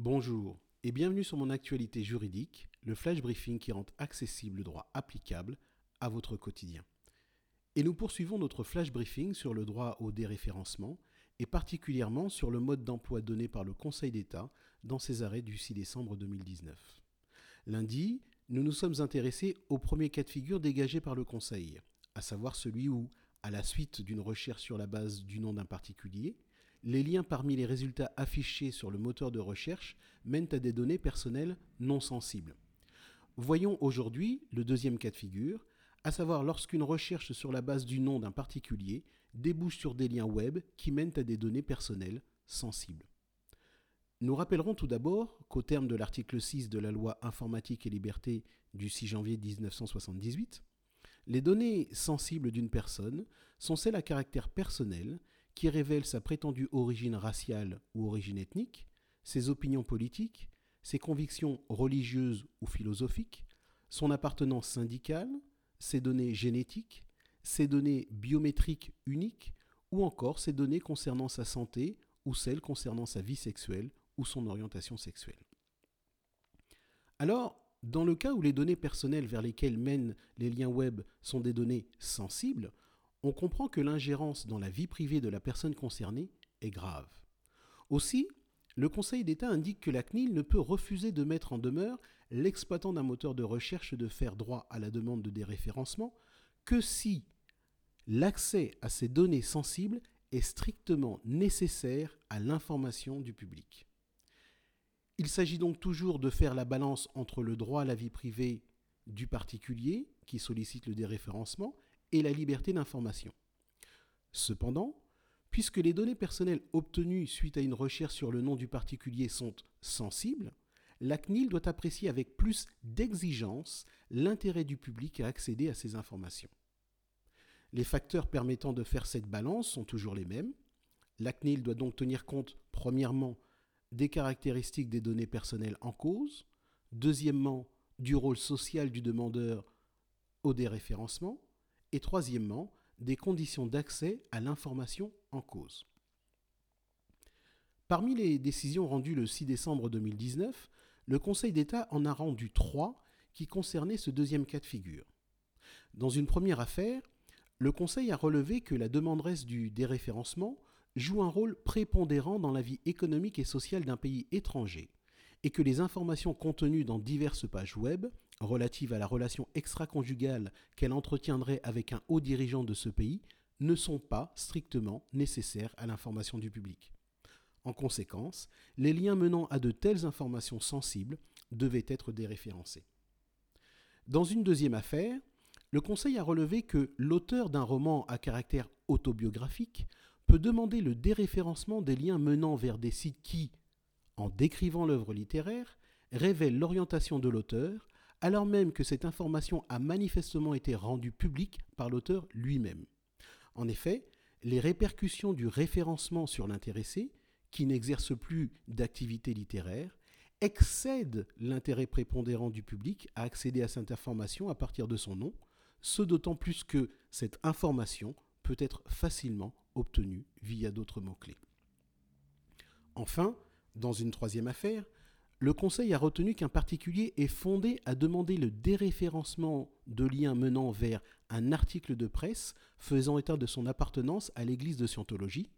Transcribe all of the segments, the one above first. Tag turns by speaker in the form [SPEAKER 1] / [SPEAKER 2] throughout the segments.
[SPEAKER 1] Bonjour et bienvenue sur mon actualité juridique, le flash briefing qui rend accessible le droit applicable à votre quotidien. Et nous poursuivons notre flash briefing sur le droit au déréférencement et particulièrement sur le mode d'emploi donné par le Conseil d'État dans ses arrêts du 6 décembre 2019. Lundi, nous nous sommes intéressés au premier cas de figure dégagé par le Conseil, à savoir celui où, à la suite d'une recherche sur la base du nom d'un particulier, les liens parmi les résultats affichés sur le moteur de recherche mènent à des données personnelles non sensibles. Voyons aujourd'hui le deuxième cas de figure, à savoir lorsqu'une recherche sur la base du nom d'un particulier débouche sur des liens web qui mènent à des données personnelles sensibles. Nous rappellerons tout d'abord qu'au terme de l'article 6 de la loi informatique et liberté du 6 janvier 1978, les données sensibles d'une personne sont celles à caractère personnel qui révèlent sa prétendue origine raciale ou origine ethnique, ses opinions politiques, ses convictions religieuses ou philosophiques, son appartenance syndicale, ses données génétiques, ses données biométriques uniques ou encore ses données concernant sa santé ou celles concernant sa vie sexuelle ou son orientation sexuelle. Alors, dans le cas où les données personnelles vers lesquelles mènent les liens web sont des données sensibles, on comprend que l'ingérence dans la vie privée de la personne concernée est grave. Aussi, le Conseil d'État indique que la CNIL ne peut refuser de mettre en demeure l'exploitant d'un moteur de recherche de faire droit à la demande de déréférencement que si l'accès à ces données sensibles est strictement nécessaire à l'information du public. Il s'agit donc toujours de faire la balance entre le droit à la vie privée du particulier qui sollicite le déréférencement et la liberté d'information. Cependant, puisque les données personnelles obtenues suite à une recherche sur le nom du particulier sont sensibles, la CNIL doit apprécier avec plus d'exigence l'intérêt du public à accéder à ces informations. Les facteurs permettant de faire cette balance sont toujours les mêmes. La CNIL doit donc tenir compte, premièrement, des caractéristiques des données personnelles en cause, deuxièmement, du rôle social du demandeur au déréférencement, et troisièmement, des conditions d'accès à l'information en cause. Parmi les décisions rendues le 6 décembre 2019, le Conseil d'État en a rendu trois qui concernaient ce deuxième cas de figure. Dans une première affaire, le Conseil a relevé que la demanderesse du déréférencement joue un rôle prépondérant dans la vie économique et sociale d'un pays étranger, et que les informations contenues dans diverses pages web relatives à la relation extra-conjugale qu'elle entretiendrait avec un haut dirigeant de ce pays ne sont pas strictement nécessaires à l'information du public. En conséquence, les liens menant à de telles informations sensibles devaient être déréférencés. Dans une deuxième affaire, le Conseil a relevé que l'auteur d'un roman à caractère autobiographique peut demander le déréférencement des liens menant vers des sites qui, en décrivant l'œuvre littéraire, révèlent l'orientation de l'auteur, alors même que cette information a manifestement été rendue publique par l'auteur lui-même. En effet, les répercussions du référencement sur l'intéressé, qui n'exerce plus d'activité littéraire, excèdent l'intérêt prépondérant du public à accéder à cette information à partir de son nom, ce d'autant plus que cette information peut être facilement obtenue via d'autres mots-clés. Enfin, dans une troisième affaire, le Conseil a retenu qu'un particulier est fondé à demander le déréférencement de liens menant vers un article de presse faisant état de son appartenance à l'Église de Scientologie,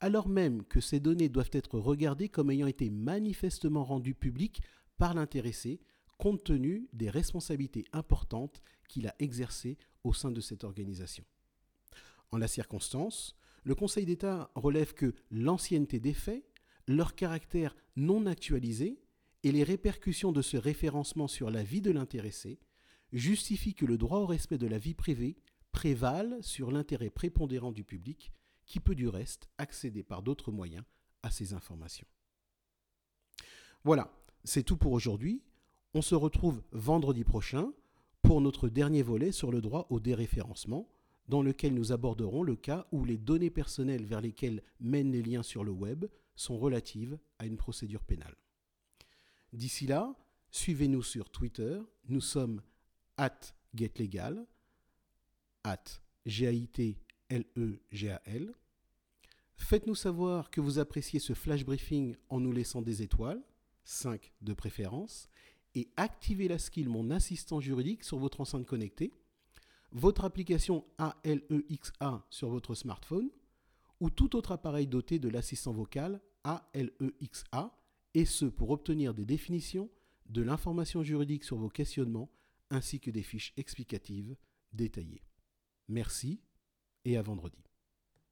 [SPEAKER 1] alors même que ces données doivent être regardées comme ayant été manifestement rendues publiques par l'intéressé, compte tenu des responsabilités importantes qu'il a exercées au sein de cette organisation. En la circonstance, le Conseil d'État relève que l'ancienneté des faits, leur caractère non actualisé et les répercussions de ce référencement sur la vie de l'intéressé justifient que le droit au respect de la vie privée prévale sur l'intérêt prépondérant du public qui peut du reste accéder par d'autres moyens à ces informations. Voilà, c'est tout pour aujourd'hui. On se retrouve vendredi prochain pour notre dernier volet sur le droit au déréférencement dans lequel nous aborderons le cas où les données personnelles vers lesquelles mènent les liens sur le web sont relatives à une procédure pénale. D'ici là, suivez-nous sur Twitter, nous sommes at getlegal, at G-A-I-T-L-E-G-A-L. Faites-nous savoir que vous appréciez ce flash briefing en nous laissant des étoiles, 5 de préférence, et activez la skill Mon assistant juridique sur votre enceinte connectée, votre application ALEXA sur votre smartphone, ou tout autre appareil doté de l'assistant vocal ALEXA, et ce pour obtenir des définitions, de l'information juridique sur vos questionnements, ainsi que des fiches explicatives détaillées. Merci et à vendredi.